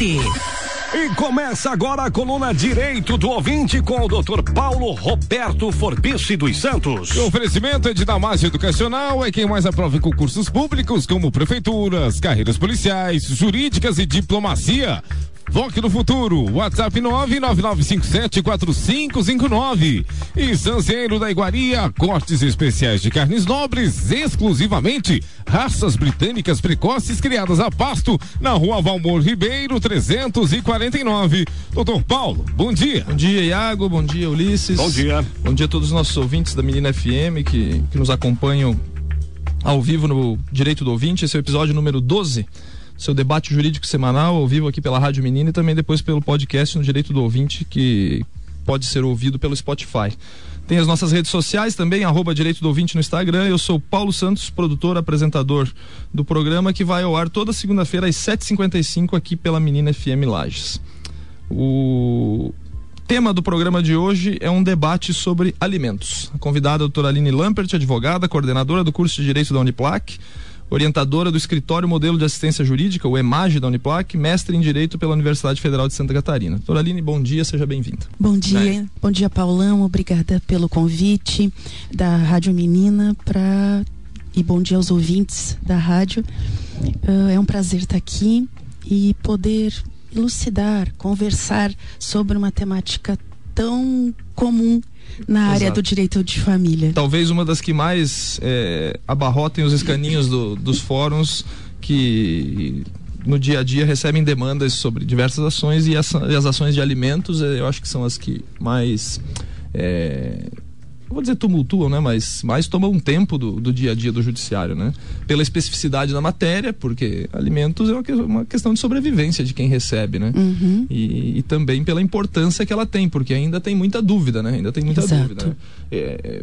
ouvinte. E começa agora a coluna Direito do Ouvinte com o Dr. Paulo Roberto Forbice dos Santos. O oferecimento é de Damásio Educacional, é quem mais aprova em concursos públicos como prefeituras, carreiras policiais, jurídicas e diplomacia. Voque no futuro, WhatsApp 999574559. E Sanceiro da Iguaria, cortes especiais de carnes nobres, exclusivamente raças britânicas precoces criadas a pasto, na rua Valmor Ribeiro 349. Doutor Paulo, bom dia. Bom dia, Iago, bom dia, Ulisses. Bom dia. Bom dia a todos os nossos ouvintes da Menina FM que, que nos acompanham ao vivo no Direito do Ouvinte. Esse é o episódio número 12 seu debate jurídico semanal ao vivo aqui pela Rádio Menina e também depois pelo podcast no Direito do Ouvinte, que pode ser ouvido pelo Spotify. Tem as nossas redes sociais também, arroba Direito do Ouvinte no Instagram. Eu sou Paulo Santos, produtor, apresentador do programa, que vai ao ar toda segunda-feira às 7h55 aqui pela Menina FM Lages. O tema do programa de hoje é um debate sobre alimentos. A convidada é a doutora Aline Lampert, advogada, coordenadora do curso de Direito da Uniplac orientadora do Escritório Modelo de Assistência Jurídica, o EMAGE da Uniplac, mestre em Direito pela Universidade Federal de Santa Catarina. Doutora Aline, bom dia, seja bem-vinda. Bom dia, é. bom dia, Paulão, obrigada pelo convite da Rádio Menina para e bom dia aos ouvintes da rádio. Uh, é um prazer estar aqui e poder elucidar, conversar sobre uma temática tão comum na Exato. área do direito de família. Talvez uma das que mais é, abarrotem os escaninhos do, dos fóruns que no dia a dia recebem demandas sobre diversas ações e, e as ações de alimentos eu acho que são as que mais é, vou dizer tumultuam, né? Mas mais tomam um tempo do, do dia a dia do judiciário, né? Pela especificidade da matéria, porque alimentos é uma, uma questão de sobrevivência de quem recebe, né? Uhum. E, e, também pela importância que ela tem, porque ainda tem muita dúvida, né? Ainda tem muita Exato. dúvida. Né? É, é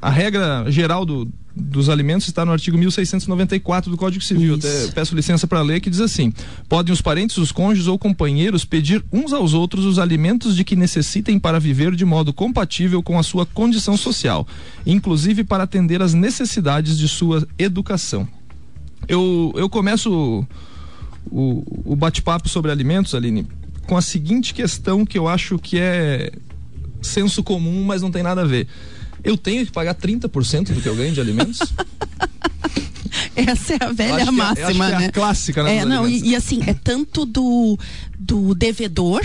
a regra geral do, dos alimentos está no artigo 1694 do Código Civil. Até peço licença para ler que diz assim: podem os parentes, os cônjuges ou companheiros pedir uns aos outros os alimentos de que necessitem para viver de modo compatível com a sua condição social, inclusive para atender às necessidades de sua educação. Eu, eu começo o, o bate-papo sobre alimentos, Aline, com a seguinte questão que eu acho que é senso comum, mas não tem nada a ver eu tenho que pagar 30% do que eu ganho de alimentos? Essa é a velha acho máxima, é, né? É a clássica, né? É, não, e, e, assim, é tanto do, do devedor.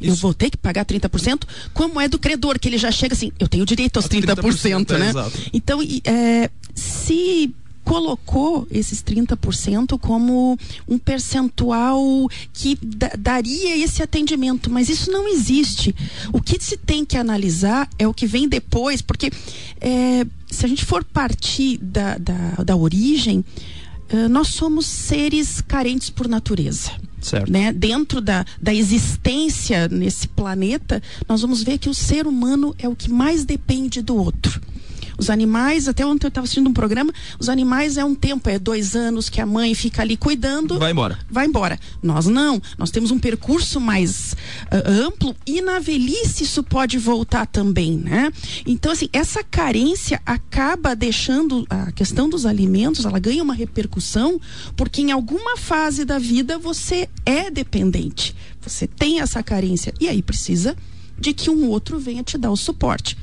Isso. Eu vou ter que pagar 30%, como é do credor, que ele já chega assim, eu tenho direito aos 30%, 30% né? É, então, é, se colocou esses 30% como um percentual que daria esse atendimento, mas isso não existe. O que se tem que analisar é o que vem depois, porque é, se a gente for partir da, da, da origem, uh, nós somos seres carentes por natureza. Certo. Né? Dentro da, da existência nesse planeta, nós vamos ver que o ser humano é o que mais depende do outro. Os animais, até ontem eu estava assistindo um programa, os animais é um tempo, é dois anos que a mãe fica ali cuidando. Vai embora. Vai embora. Nós não. Nós temos um percurso mais uh, amplo e na velhice isso pode voltar também, né? Então, assim, essa carência acaba deixando a questão dos alimentos, ela ganha uma repercussão, porque em alguma fase da vida você é dependente. Você tem essa carência. E aí precisa de que um outro venha te dar o suporte.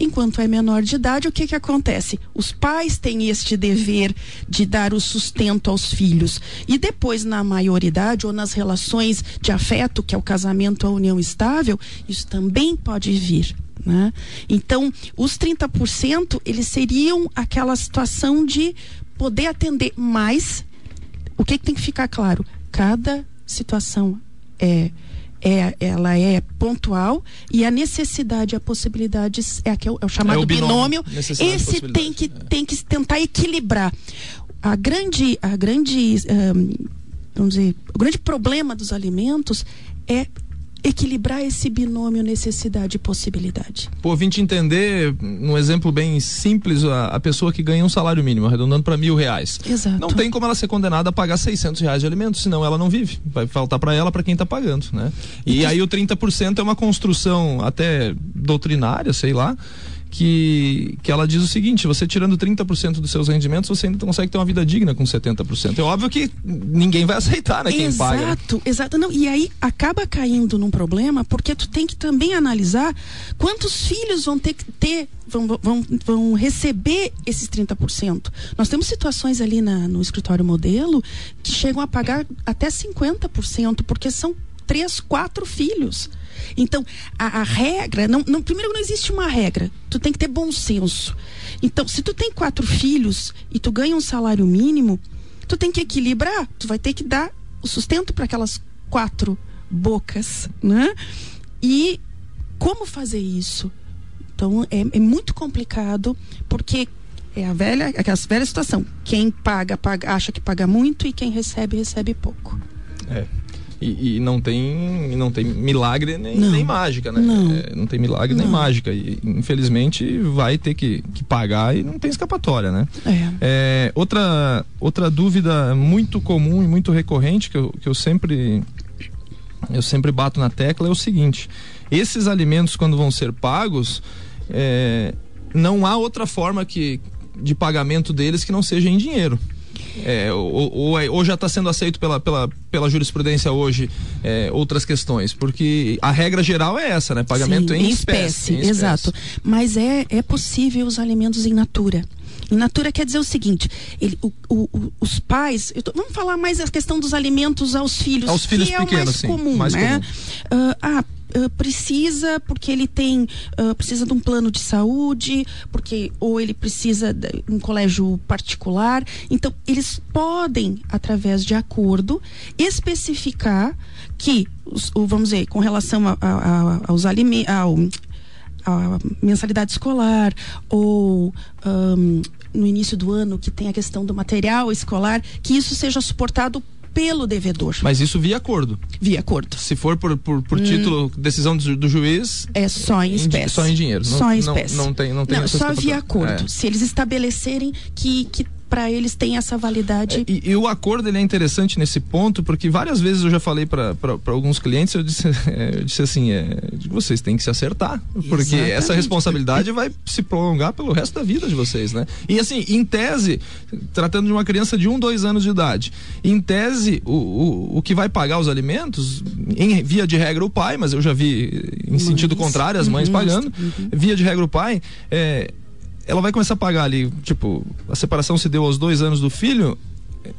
Enquanto é menor de idade, o que que acontece? Os pais têm este dever de dar o sustento aos filhos. E depois, na maioridade ou nas relações de afeto, que é o casamento, a união estável, isso também pode vir. Né? Então, os 30%, eles seriam aquela situação de poder atender mais. O que, que tem que ficar claro? Cada situação é é, ela é pontual e a necessidade, a possibilidade é, é, o, é o chamado é o binômio. binômio. Esse tem que, é. tem que tentar equilibrar. A grande, a grande, um, vamos dizer, o grande problema dos alimentos é equilibrar esse binômio necessidade e possibilidade. Por vim te entender, num exemplo bem simples, a, a pessoa que ganha um salário mínimo, arredondando para mil reais. Exato. Não tem como ela ser condenada a pagar 600 reais de alimentos, senão ela não vive. Vai faltar para ela, para quem está pagando, né? E, e aí o 30% é uma construção até doutrinária, sei lá, que, que ela diz o seguinte: você tirando 30% dos seus rendimentos, você ainda consegue ter uma vida digna com 70%. É óbvio que ninguém vai aceitar, né? Quem exato, paga. Exato, exato. Não, e aí acaba caindo num problema, porque tu tem que também analisar quantos filhos vão ter que ter vão, vão, vão receber esses 30%. Nós temos situações ali na, no escritório modelo que chegam a pagar até 50%, porque são três, quatro filhos. Então, a, a regra, não, não, primeiro não existe uma regra, tu tem que ter bom senso. Então, se tu tem quatro filhos e tu ganha um salário mínimo, tu tem que equilibrar, tu vai ter que dar o sustento para aquelas quatro bocas, né? E como fazer isso? Então, é, é muito complicado, porque é a velha, aquela velha situação. Quem paga, paga, acha que paga muito e quem recebe, recebe pouco. É. E, e, não tem não tem milagre nem, nem mágica, né? Não, é, não tem milagre não. nem mágica. E infelizmente vai ter que, que pagar e não tem escapatória, né? É. É, outra, outra dúvida muito comum e muito recorrente que eu, que eu sempre eu sempre bato na tecla é o seguinte: esses alimentos, quando vão ser pagos, é, não há outra forma que, de pagamento deles que não seja em dinheiro. É, ou, ou, é, ou, já está sendo aceito pela, pela, pela jurisprudência hoje é, outras questões? Porque a regra geral é essa, né? Pagamento Sim, em, em, espécie, espécie, em Exato. Mas é, é possível os alimentos em natura. In natura quer dizer o seguinte: ele, o, o, os pais. Tô, vamos falar mais a questão dos alimentos aos filhos. Aos filhos que pequenos, é o mais sim, comum, mais né? comum. Uh, ah, Uh, precisa porque ele tem uh, precisa de um plano de saúde porque ou ele precisa de um colégio particular. Então eles podem através de acordo especificar que vamos dizer com relação a, a, a, aos alimentos a mensalidade escolar ou um, no início do ano que tem a questão do material escolar que isso seja suportado pelo devedor. Mas isso via acordo. Via acordo. Se for por, por, por hum. título, decisão do, do, juiz. É só em espécie. Só em dinheiro. Só não, em espécie. Não, não tem, não tem não, só via acordo. É. Se eles estabelecerem que, que para eles tem essa validade. É, e, e, o acordo ele é interessante nesse ponto, porque várias vezes eu já falei para alguns clientes, eu disse, é, eu disse assim, é, vocês têm que se acertar, porque Exatamente. essa responsabilidade vai se prolongar pelo resto da vida de vocês, né? E assim, em tese, tratando de uma criança de um, dois anos de idade, em tese, o, o, o que vai pagar os alimentos, em via de regra o pai, mas eu já vi em mães. sentido contrário, as mães uhum, pagando, uhum. via de regra o pai, é, ela vai começar a pagar ali, tipo, a separação se deu aos dois anos do filho,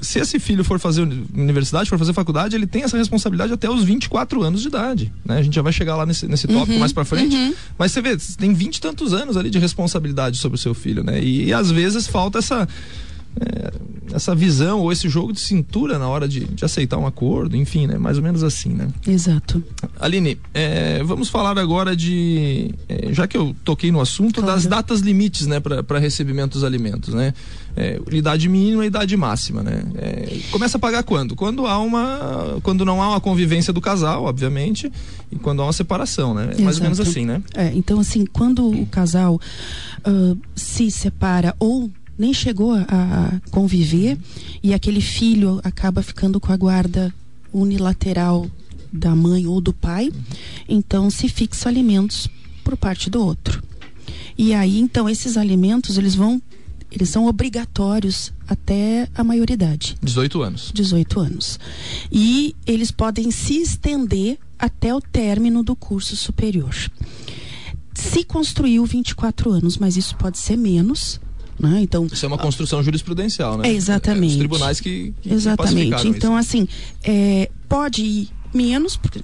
se esse filho for fazer universidade, for fazer faculdade, ele tem essa responsabilidade até os 24 anos de idade, né? A gente já vai chegar lá nesse, nesse tópico uhum, mais para frente, uhum. mas você vê, tem 20 e tantos anos ali de responsabilidade sobre o seu filho, né? E, e às vezes falta essa é, essa visão ou esse jogo de cintura na hora de, de, aceitar um acordo, enfim, né? Mais ou menos assim, né? Exato. Aline, é, vamos falar agora de, é, já que eu toquei no assunto, claro. das datas limites, né, para recebimento dos alimentos, né? É, idade mínima e idade máxima, né? É, começa a pagar quando? Quando há uma, quando não há uma convivência do casal, obviamente, e quando há uma separação, né? É mais ou menos assim, né? É, então assim, quando o casal uh, se separa ou nem chegou a conviver e aquele filho acaba ficando com a guarda unilateral da mãe ou do pai, então se fixa alimentos por parte do outro. E aí então esses alimentos eles vão eles são obrigatórios até a maioridade. 18 anos. 18 anos. E eles podem se estender até o término do curso superior. Se construiu 24 anos, mas isso pode ser menos, né? Então, isso é uma construção jurisprudencial, né? É exatamente. É, os tribunais que, que Exatamente. Então, isso. assim, é, pode ir menos, porque,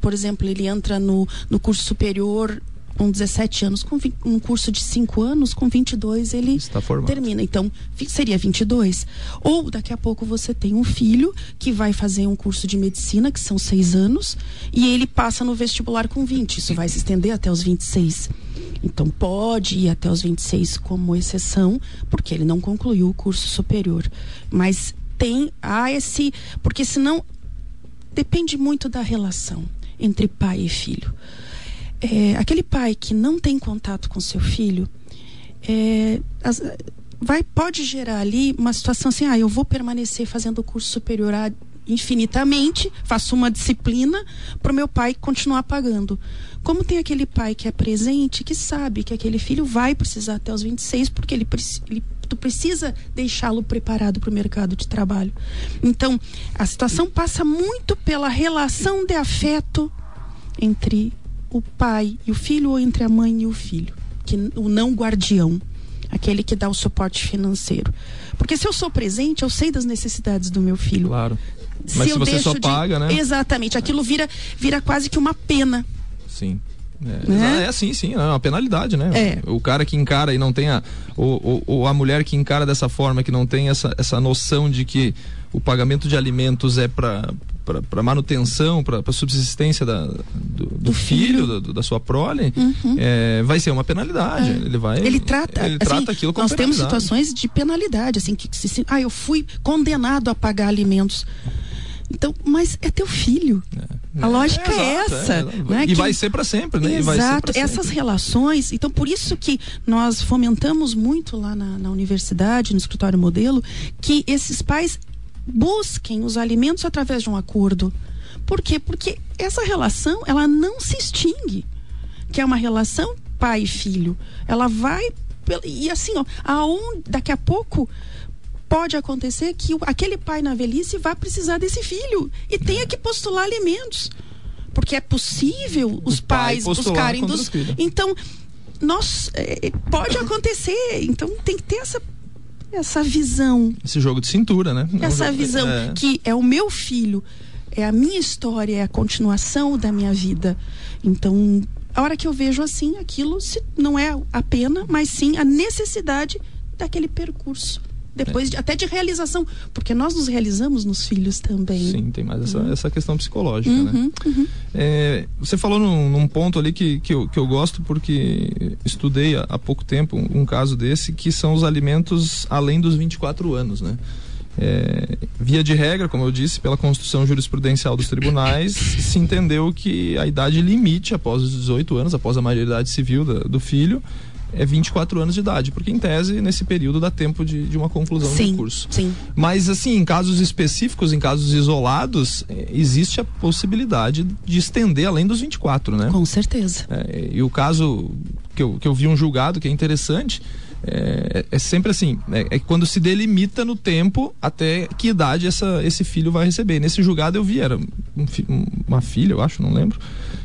por exemplo, ele entra no, no curso superior com 17 anos, com um curso de 5 anos, com 22 ele termina. Então, seria 22. Ou daqui a pouco você tem um filho que vai fazer um curso de medicina, que são 6 anos, e ele passa no vestibular com 20. Isso vai se estender até os 26. Então pode ir até os 26 como exceção, porque ele não concluiu o curso superior. Mas tem há esse, porque senão depende muito da relação entre pai e filho. É, aquele pai que não tem contato com seu filho, é, as, vai pode gerar ali uma situação assim, ah, eu vou permanecer fazendo o curso superior infinitamente, faço uma disciplina para o meu pai continuar pagando. Como tem aquele pai que é presente, que sabe que aquele filho vai precisar até os 26, porque ele, ele tu precisa deixá-lo preparado para o mercado de trabalho. Então, a situação passa muito pela relação de afeto entre o pai e o filho ou entre a mãe e o filho, que o não guardião, aquele que dá o suporte financeiro. Porque se eu sou presente, eu sei das necessidades do meu filho. Claro. Mas se, se você só paga, de... né? Exatamente, aquilo vira vira quase que uma pena. Sim. É, né? é assim, sim, é uma penalidade, né? É. O cara que encara e não tem a. Ou, ou, a mulher que encara dessa forma, que não tem essa, essa noção de que o pagamento de alimentos é para para manutenção, para subsistência da, do, do, do, filho, filho do, da sua prole, uhum. é, vai ser uma penalidade. É. Ele vai. Ele trata. Ele assim, trata aquilo como Nós temos situações de penalidade, assim, que se, ah, eu fui condenado a pagar alimentos. Então, mas é teu filho. É. A lógica é, é essa. É, né? E que... vai ser para sempre, né? Exato. Essas relações. Então, por isso que nós fomentamos muito lá na, na universidade, no escritório modelo, que esses pais busquem os alimentos através de um acordo. Por quê? Porque essa relação, ela não se extingue. Que é uma relação pai e filho. Ela vai. E assim, ó, aonde, daqui a pouco pode acontecer que aquele pai na velhice vai precisar desse filho e tenha que postular alimentos. Porque é possível os pais buscarem dos. Então, nós. É, pode acontecer. Então tem que ter essa essa visão. Esse jogo de cintura, né? Essa jogo, visão é... que é o meu filho, é a minha história, é a continuação da minha vida. Então, a hora que eu vejo assim, aquilo se, não é a pena, mas sim a necessidade daquele percurso depois de, até de realização, porque nós nos realizamos nos filhos também. Sim, tem mais essa, uhum. essa questão psicológica, né? uhum, né? Uhum. É, você falou num, num, ponto ali que, que, eu, que eu gosto porque estudei há, há pouco tempo um, um, caso desse, que são os alimentos além dos 24 anos, né? É, via de regra, como eu disse, pela construção jurisprudencial dos tribunais, se entendeu que a idade limite após os 18 anos, após a maioridade civil da, do filho, é 24 anos de idade, porque em tese, nesse período dá tempo de, de uma conclusão sim, do curso. Sim. Mas, assim, em casos específicos, em casos isolados, é, existe a possibilidade de estender além dos 24, né? Com certeza. É, e o caso que eu, que eu vi um julgado que é interessante. É, é, sempre assim, é, é, quando se delimita no tempo até que idade essa, esse filho vai receber. Nesse julgado eu vi, era um, uma filha, eu acho, não lembro,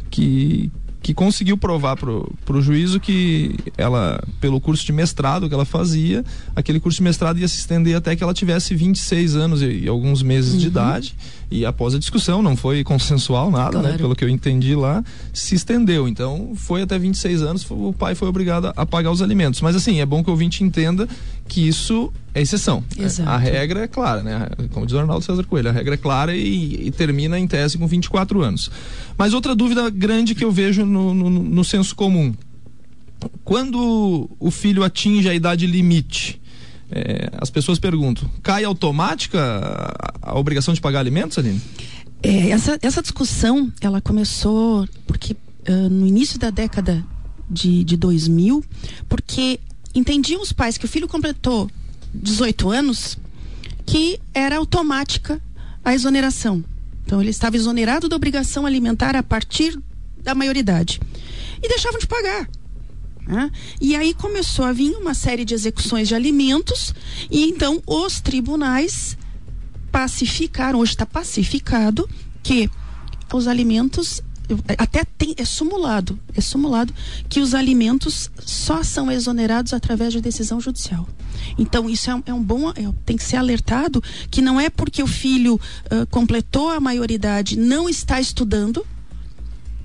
que, que conseguiu provar pro, pro juízo que ela, pelo curso de mestrado que ela fazia, aquele curso de mestrado ia se estender até que ela tivesse 26 anos e, e alguns meses uhum. de idade. E após a discussão, não foi consensual nada, né? claro. né? Pelo que eu entendi lá, se estendeu. Então, foi até 26 anos, o pai foi obrigado a pagar os alimentos. Mas assim, é bom que o ouvinte entenda que isso é exceção. Exato. A regra é clara, né? Como diz o Arnaldo César Coelho, a regra é clara e, e termina em tese com 24 anos. Mas outra dúvida grande que eu vejo no, no, no senso comum. Quando o filho atinge a idade limite, é, as pessoas perguntam: cai automática a, a obrigação de pagar alimentos, Aline? É, essa, essa discussão ela começou porque uh, no início da década de, de 2000, porque entendiam os pais que o filho completou 18 anos que era automática a exoneração. Então ele estava exonerado da obrigação alimentar a partir da maioridade. E deixavam de pagar. Né? E aí começou a vir uma série de execuções de alimentos, e então os tribunais pacificaram, hoje está pacificado, que os alimentos até tem, é simulado, é simulado que os alimentos só são exonerados através de decisão judicial. Então isso é, é um bom, é, tem que ser alertado que não é porque o filho uh, completou a maioridade, não está estudando.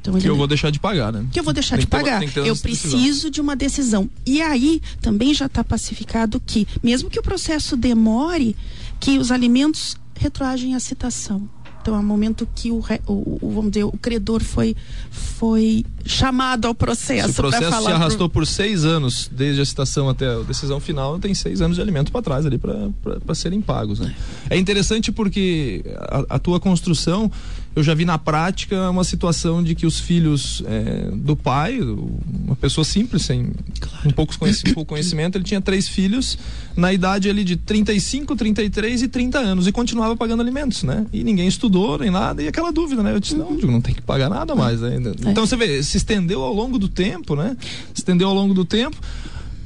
Então, que eu vou deixar de pagar, né? Que eu vou deixar tem de pagar. eu preciso decisão. de uma decisão. E aí também já está pacificado que, mesmo que o processo demore, que os alimentos retroagem à citação. Então, é momento que o, o, o, vamos dizer, o credor foi, foi chamado ao processo. Se o processo se arrastou pro... por seis anos, desde a citação até a decisão final, tem seis anos de alimento para trás ali para serem pagos. Né? É interessante porque a, a tua construção eu já vi na prática uma situação de que os filhos é, do pai, uma pessoa simples, sem claro. um pouco conhecimento, conhecimento, ele tinha três filhos na idade ali de 35, 33 e 30 anos e continuava pagando alimentos, né? E ninguém estudou nem nada, e aquela dúvida, né? Eu disse, não, não tem que pagar nada mais ainda. É. Então você vê, se estendeu ao longo do tempo, né? Se estendeu ao longo do tempo.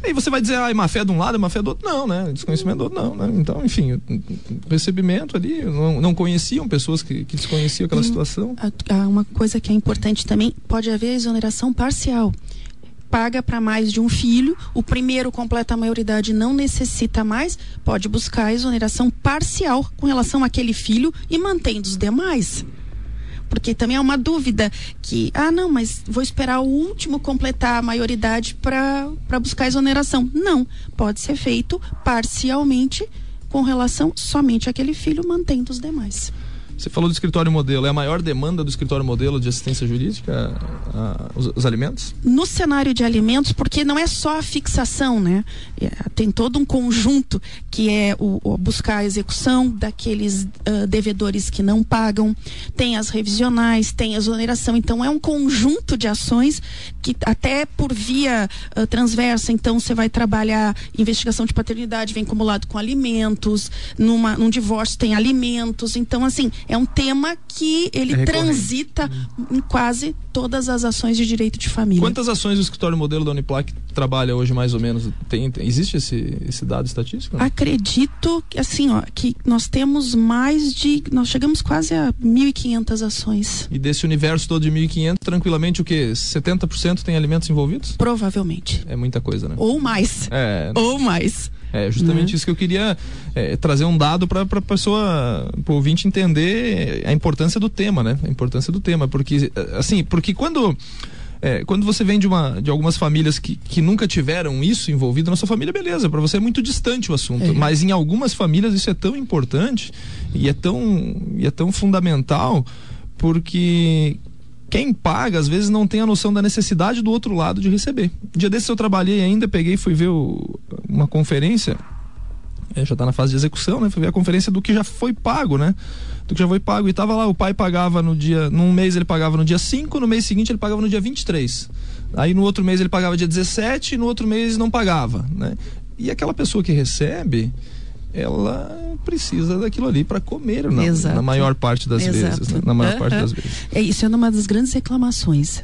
Aí você vai dizer, ah, é má fé de um lado, é má fé do outro. Não, né? Desconhecimento do outro, não. Né? Então, enfim, recebimento ali, não, não conheciam pessoas que, que desconheciam aquela situação. Uma coisa que é importante também, pode haver exoneração parcial paga para mais de um filho, o primeiro completa a maioridade não necessita mais, pode buscar a exoneração parcial com relação àquele filho e mantendo os demais porque também é uma dúvida que, ah, não, mas vou esperar o último completar a maioridade para buscar exoneração. Não, pode ser feito parcialmente com relação somente àquele filho, mantendo os demais. Você falou do escritório modelo. É a maior demanda do escritório modelo de assistência jurídica a, os, os, alimentos? No cenário de alimentos, porque não é só a fixação, né? É, tem todo um conjunto que é o, o buscar a execução daqueles uh, devedores que não pagam, tem as revisionais, tem a exoneração. Então é um conjunto de ações que até por via uh, transversa, então você vai trabalhar investigação de paternidade, vem acumulado com alimentos, numa, num divórcio tem alimentos. Então, assim, é um tema que ele é transita em quase todas as ações de direito de família. Quantas ações o escritório modelo da Uniplac trabalha hoje mais ou menos? Tem, tem existe esse, esse dado estatístico? Não? Acredito que assim, ó, que nós temos mais de, nós chegamos quase a 1.500 ações. E desse universo todo de 1.500, tranquilamente o que? 70% tem alimentos envolvidos? Provavelmente. É muita coisa, né? Ou mais. É. Ou mais. É justamente uhum. isso que eu queria é, trazer um dado para a pessoa, para o ouvinte entender a importância do tema, né? A importância do tema, porque assim, porque quando é, quando você vem de, uma, de algumas famílias que, que nunca tiveram isso envolvido na sua família, beleza, para você é muito distante o assunto. É. Mas em algumas famílias isso é tão importante e é tão, e é tão fundamental porque quem paga, às vezes, não tem a noção da necessidade do outro lado de receber. Dia desses eu trabalhei ainda, peguei e fui ver o, uma conferência. É, já está na fase de execução, né? Ver a conferência do que já foi pago, né? Do que já foi pago. E tava lá, o pai pagava no dia. Num mês ele pagava no dia 5, no mês seguinte ele pagava no dia 23. Aí no outro mês ele pagava dia 17 e no outro mês não pagava, né? E aquela pessoa que recebe, ela precisa daquilo ali para comer na, na, maior parte das Exato. vezes, né? na maior parte das vezes. É isso é uma das grandes reclamações.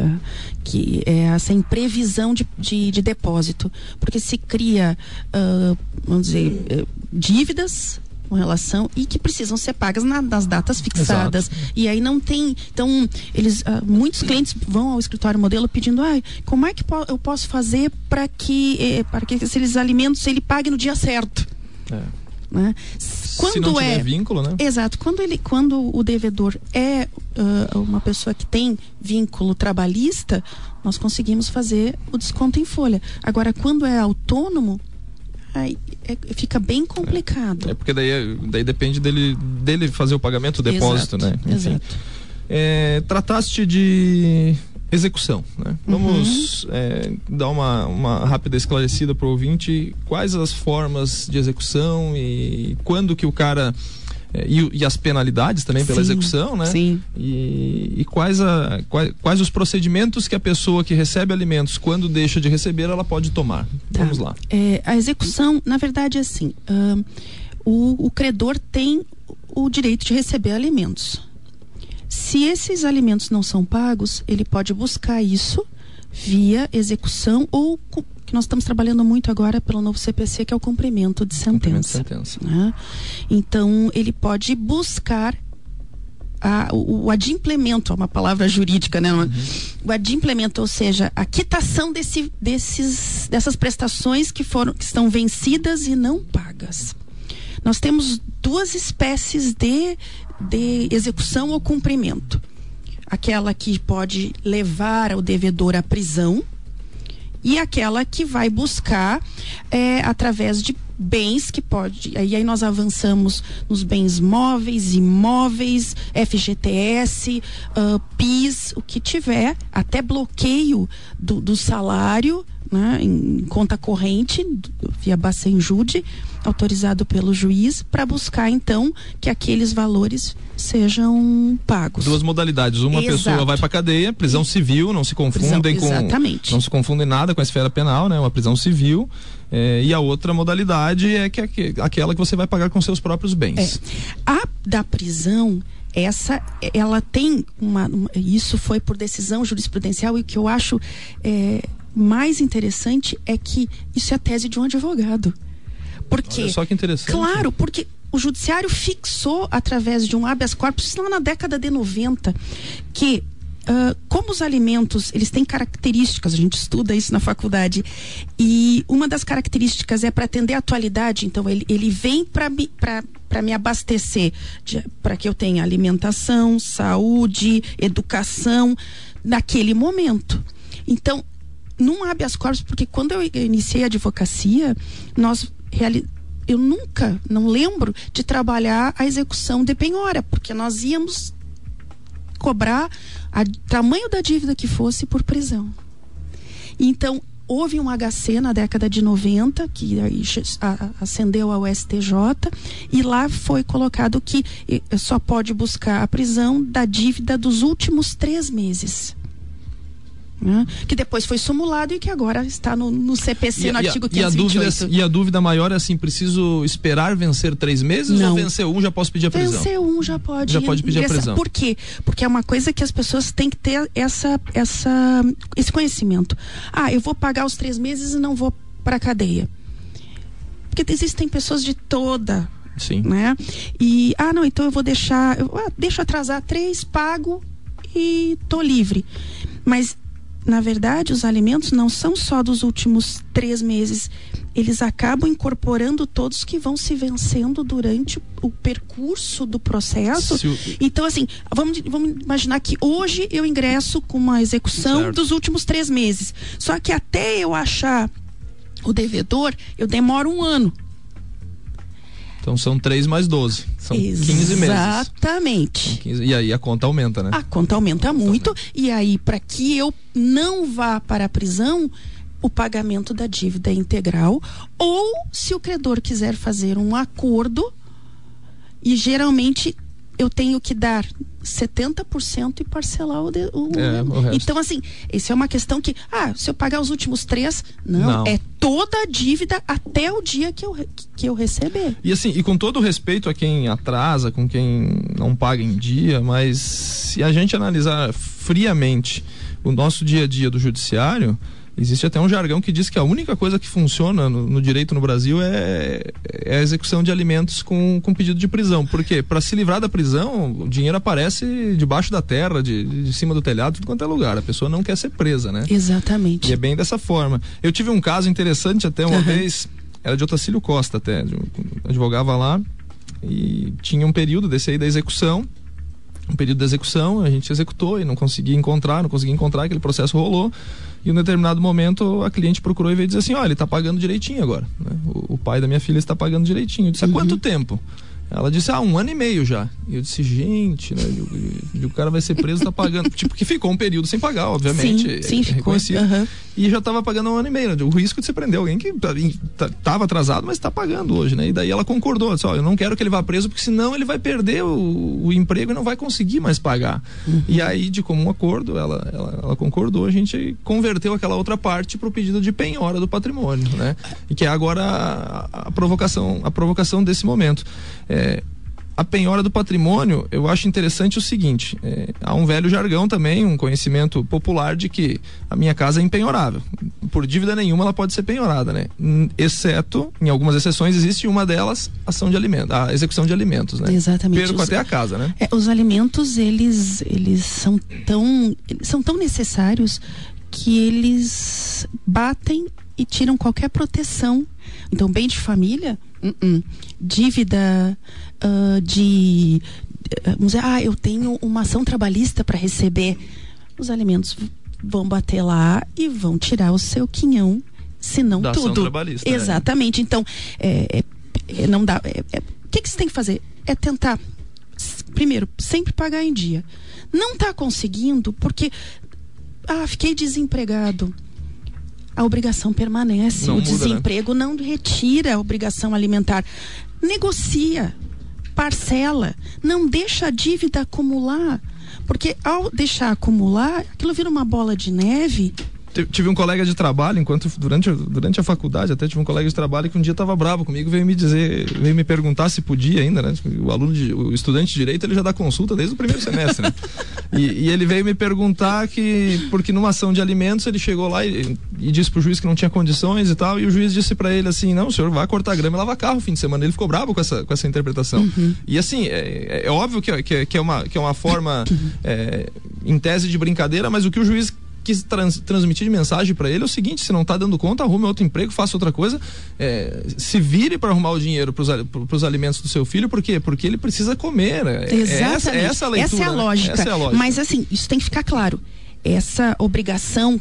Tá? Que é essa imprevisão de, de, de depósito, porque se cria, uh, vamos dizer, uh, dívidas com relação e que precisam ser pagas na, nas datas fixadas Exato. e aí não tem então eles uh, muitos clientes vão ao escritório modelo pedindo ah, como é que po eu posso fazer para que eh, para que esses alimentos ele pague no dia certo é. Né? Quando Se não é vínculo, né? Exato. Quando ele, quando o devedor é uh, uma pessoa que tem vínculo trabalhista, nós conseguimos fazer o desconto em folha. Agora, quando é autônomo, aí é, fica bem complicado. É, é porque daí, daí depende dele, dele fazer o pagamento, o depósito, exato, né? Enfim. Exato. É, trataste de execução. Né? Vamos uhum. é, dar uma, uma rápida esclarecida para o ouvinte quais as formas de execução e quando que o cara é, e, e, as penalidades também pela sim, execução, né? Sim. E, e quais, a, quais, quais, os procedimentos que a pessoa que recebe alimentos, quando deixa de receber, ela pode tomar. Tá. Vamos lá. É, a execução, na verdade, é assim: uh, o, o credor tem o direito de receber alimentos. Se esses alimentos não são pagos, ele pode buscar isso via execução ou que nós estamos trabalhando muito agora pelo novo CPC, que é o cumprimento de sentença. Cumprimento de sentença. Né? Então, ele pode buscar a, o, o adimplemento, é uma palavra jurídica, né? Uhum. O adimplemento, ou seja, a quitação desse, desses, dessas prestações que foram que estão vencidas e não pagas. Nós temos duas espécies de, de execução ou cumprimento. Aquela que pode levar o devedor à prisão e aquela que vai buscar é, através de bens que pode. Aí, aí nós avançamos nos bens móveis, imóveis, FGTS, uh, PIS, o que tiver, até bloqueio do, do salário né, em conta corrente, via Bacen Jude, autorizado pelo juiz, para buscar então que aqueles valores sejam pagos. Duas modalidades. Uma Exato. pessoa vai para cadeia, prisão civil, não se confundem Prisão, com. exatamente. Não se confundem nada com a esfera penal, né? Uma prisão civil. É, e a outra modalidade é que, que, aquela que você vai pagar com seus próprios bens. É. A da prisão, essa, ela tem uma, uma, Isso foi por decisão jurisprudencial e o que eu acho é, mais interessante é que isso é a tese de um advogado. Porque. Olha só que interessante. Claro, porque o judiciário fixou através de um habeas corpus lá na década de 90 que Uh, como os alimentos eles têm características, a gente estuda isso na faculdade, e uma das características é para atender a atualidade, então ele, ele vem para me, me abastecer, para que eu tenha alimentação, saúde, educação, naquele momento. Então, num habeas corpus, porque quando eu iniciei a advocacia, nós realizamos eu nunca, não lembro de trabalhar a execução de penhora, porque nós íamos cobrar a tamanho da dívida que fosse por prisão. Então, houve um HC na década de 90, que ascendeu ao STJ, e lá foi colocado que só pode buscar a prisão da dívida dos últimos três meses. Né? que depois foi simulado e que agora está no, no CPC, e, no artigo e a, 528. E a, dúvida, e a dúvida maior é assim, preciso esperar vencer três meses Não. ou vencer um já posso pedir a prisão? Vencer um já pode. Já pode pedir a prisão. Por quê? Porque é uma coisa que as pessoas têm que ter essa, essa, esse conhecimento. Ah, eu vou pagar os três meses e não vou para a cadeia. Porque existem pessoas de toda Sim. Né? E, ah, não, então eu vou deixar, eu, ah, deixa atrasar três, pago e tô livre. Mas na verdade, os alimentos não são só dos últimos três meses. Eles acabam incorporando todos que vão se vencendo durante o percurso do processo. O... Então, assim, vamos, vamos imaginar que hoje eu ingresso com uma execução certo. dos últimos três meses. Só que até eu achar o devedor, eu demoro um ano. Então são 3 mais 12. São Exatamente. 15 meses. Exatamente. E aí a conta aumenta, né? A conta aumenta muito. E aí, para que eu não vá para a prisão, o pagamento da dívida é integral. Ou, se o credor quiser fazer um acordo, e geralmente eu tenho que dar 70% e parcelar o, de, o, é, o Então, assim, isso é uma questão que, ah, se eu pagar os últimos três, não, não, é toda a dívida até o dia que eu, que eu receber. E assim, e com todo respeito a quem atrasa, com quem não paga em dia, mas se a gente analisar friamente o nosso dia a dia do judiciário, Existe até um jargão que diz que a única coisa que funciona no, no direito no Brasil é, é, a execução de alimentos com, com pedido de prisão. Por quê? Para se livrar da prisão, o dinheiro aparece debaixo da terra, de, de cima do telhado, tudo quanto é lugar. A pessoa não quer ser presa, né? Exatamente. E é bem dessa forma. Eu tive um caso interessante até uma uhum. vez, era de Otacílio Costa até, advogava lá e tinha um período desse aí da execução um período de execução, a gente executou e não conseguia encontrar, não conseguia encontrar, aquele processo rolou. E em um determinado momento a cliente procurou e veio dizer assim: olha, ele está pagando direitinho agora. Né? O, o, pai da minha filha está pagando direitinho. Eu disse: há uhum. quanto tempo? Ela disse, ah, um ano e meio já. E eu disse, gente, né? E, o cara vai ser preso, tá pagando. tipo, que ficou um período sem pagar, obviamente. Sim, sim, ficou. Uhum. E já tava pagando um ano e meio. Né? O risco de você prender alguém que tá, tava atrasado, mas tá pagando hoje, né? E daí ela concordou, disse, ó, eu não quero que ele vá preso, porque senão ele vai perder o, o emprego e não vai conseguir mais pagar. Uhum. E aí, de comum acordo, ela, ela, ela, concordou, a gente converteu aquela outra parte pro pedido de penhora do patrimônio, né? E que é agora a, a provocação, a provocação desse momento. É, a penhora do patrimônio, eu acho interessante o seguinte: é, há um velho jargão também, um conhecimento popular de que a minha casa é empenhorável. Por dívida nenhuma ela pode ser penhorada, né? Exceto, em algumas exceções, existe uma delas, ação de alimentos, a execução de alimentos, né? Exatamente. Perco os, até a casa, né? É, os alimentos, eles, eles são tão, eles são tão necessários que eles batem e tiram qualquer proteção. Então, bem de família, uh -uh. dívida uh, de. Vamos dizer, ah, eu tenho uma ação trabalhista para receber. Os alimentos vão bater lá e vão tirar o seu quinhão, se não da tudo. Ação trabalhista, né? Exatamente. Então, é, é, é não dá. É, é, o que, que você tem que fazer? É tentar, primeiro, sempre pagar em dia. Não está conseguindo porque. Ah, fiquei desempregado a obrigação permanece. Não o muda, né? desemprego não retira a obrigação alimentar. Negocia, parcela, não deixa a dívida acumular. Porque ao deixar acumular, aquilo vira uma bola de neve Tive um colega de trabalho, enquanto durante, durante a faculdade, até tive um colega de trabalho que um dia estava bravo comigo, veio me dizer, veio me perguntar se podia ainda, né? O aluno, de, o estudante de direito, ele já dá consulta desde o primeiro semestre, né? E, e ele veio me perguntar que, porque numa ação de alimentos, ele chegou lá e, e disse pro juiz que não tinha condições e tal, e o juiz disse para ele assim, não, o senhor vai cortar grama e lavar carro no fim de semana. Ele ficou bravo com essa, com essa interpretação. E assim, é, é óbvio que, é- que, é- que é uma, que é uma forma, é, em tese de brincadeira, mas o que o juiz quis trans- transmitir de mensagem para ele é o seguinte: se não tá dando conta, arrume outro emprego, faça outra coisa, é, se vire para arrumar o dinheiro para os alimentos do seu filho, por quê? Porque ele precisa comer. né? É Exatamente. essa, é essa a leitura. é a né? lógica. Essa é a lógica. Mas assim, isso tem que ficar claro. Essa obrigação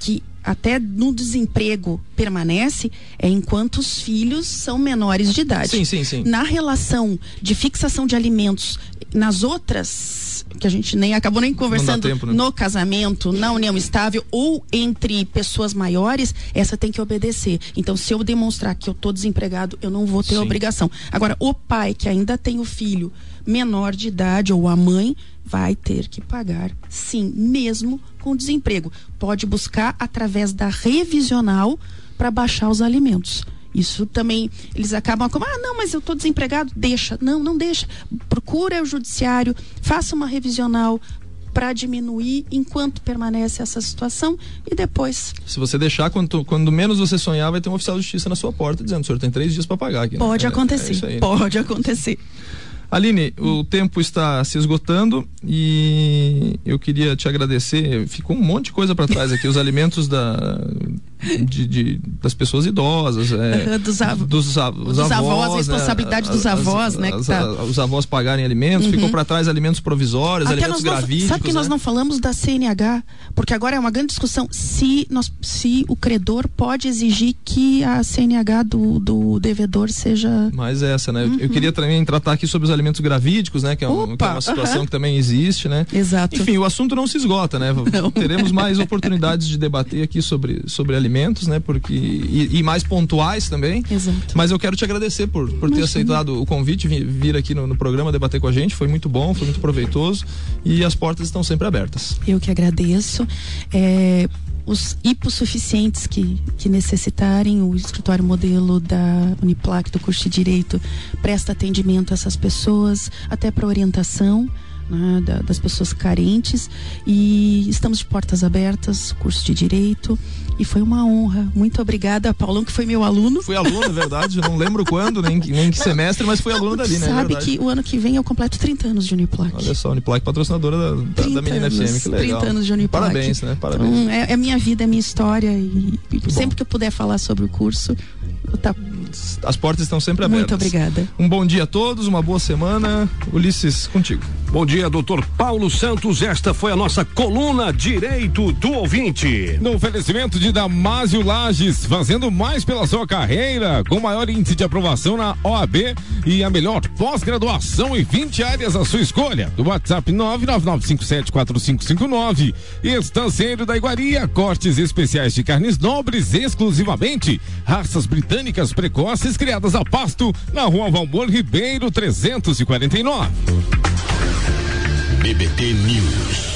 que até no desemprego permanece é enquanto os filhos são menores de idade. Sim, sim, sim. Na relação de fixação de alimentos, nas outras que a gente nem acabou nem conversando tempo, né? no casamento, na união estável ou entre pessoas maiores, essa tem que obedecer. Então, se eu demonstrar que eu tô desempregado, eu não vou ter Sim. obrigação. Agora, o pai que ainda tem o filho menor de idade ou a mãe vai ter que pagar, sim, mesmo com desemprego. Pode buscar através da revisional para baixar os alimentos. Isso também, eles acabam como, ah, não, mas eu estou desempregado, deixa. Não, não deixa. Procura o judiciário, faça uma revisional para diminuir enquanto permanece essa situação e depois Se você deixar, quando, quando menos você sonhar, vai ter um oficial de justiça na sua porta dizendo: o senhor tem três dias para pagar aqui. né? pode É- é acontecer. isso aí, né? pode acontecer. Aline, o tempo está se esgotando e eu queria te agradecer. Ficou um monte de coisa para trás aqui, os alimentos da, de, de- das pessoas idosas, é, dos av- dos, a- os dos avós, a né, responsabilidade dos as- avós, né, que as- tá- a- os avós pagarem alimentos, ficou para trás alimentos provisórios, Até alimentos nós gravídicos. sabe que nós né? não falamos da CNH? Porque agora é uma grande discussão se, nós, se o credor pode exigir que a CNH do, do devedor seja. Mais essa, né? Eu queria também tratar aqui sobre os alimentos gravídicos, né? Que é, um- Uhum. Que é uma situação aham. que também existe, né? Exato. Enfim, o assunto não se esgota, né? Não. Teremos mais oportunidades de debater aqui sobre, sobre alimentos, né? Porque, e, e mais pontuais também. Exato. Mas eu quero te agradecer por, por ter aceitado o convite, vir, vir aqui no, no programa debater com a gente. Foi muito bom, foi muito proveitoso. E as portas estão sempre abertas. Eu que agradeço. É, os hipossuficientes que, que necessitarem, o escritório modelo da Uniplac do curso de Direito presta atendimento a essas pessoas, até para orientação. Né, da- das pessoas carentes e estamos de portas abertas, curso de direito e foi uma honra. Muito obrigada, Paulão, que foi meu aluno. Fui aluno, é verdade. Não lembro quando, nem, que- nem que semestre, mas fui aluno dali, né? É Sabe verdade. que o ano que vem eu completo 30 anos de Uniplac. Olha só, Uniplac patrocinadora da, da, da 30 Menina anos, FM, que legal. 30 anos de Uniplac. Parabéns, né? Parabéns. Então, é, é minha vida, é minha história e, e sempre que eu puder falar sobre o curso, eu tá As portas estão sempre abertas. muito obrigada. Um bom dia a todos, uma boa semana. Ulisses, contigo. Bom dia, doutor Paulo Santos. Esta foi a nossa coluna Direito do Ouvinte. No oferecimento de Damásio Lages, fazendo mais pela sua carreira, com maior índice de aprovação na OAB e a melhor pós-graduação em 20 áreas à sua escolha. Do WhatsApp 999574559. Estanceiro da Iguaria, cortes especiais de carnes nobres exclusivamente. Raças britânicas precoces criadas a pasto na rua Valmor Ribeiro 349. BBT News.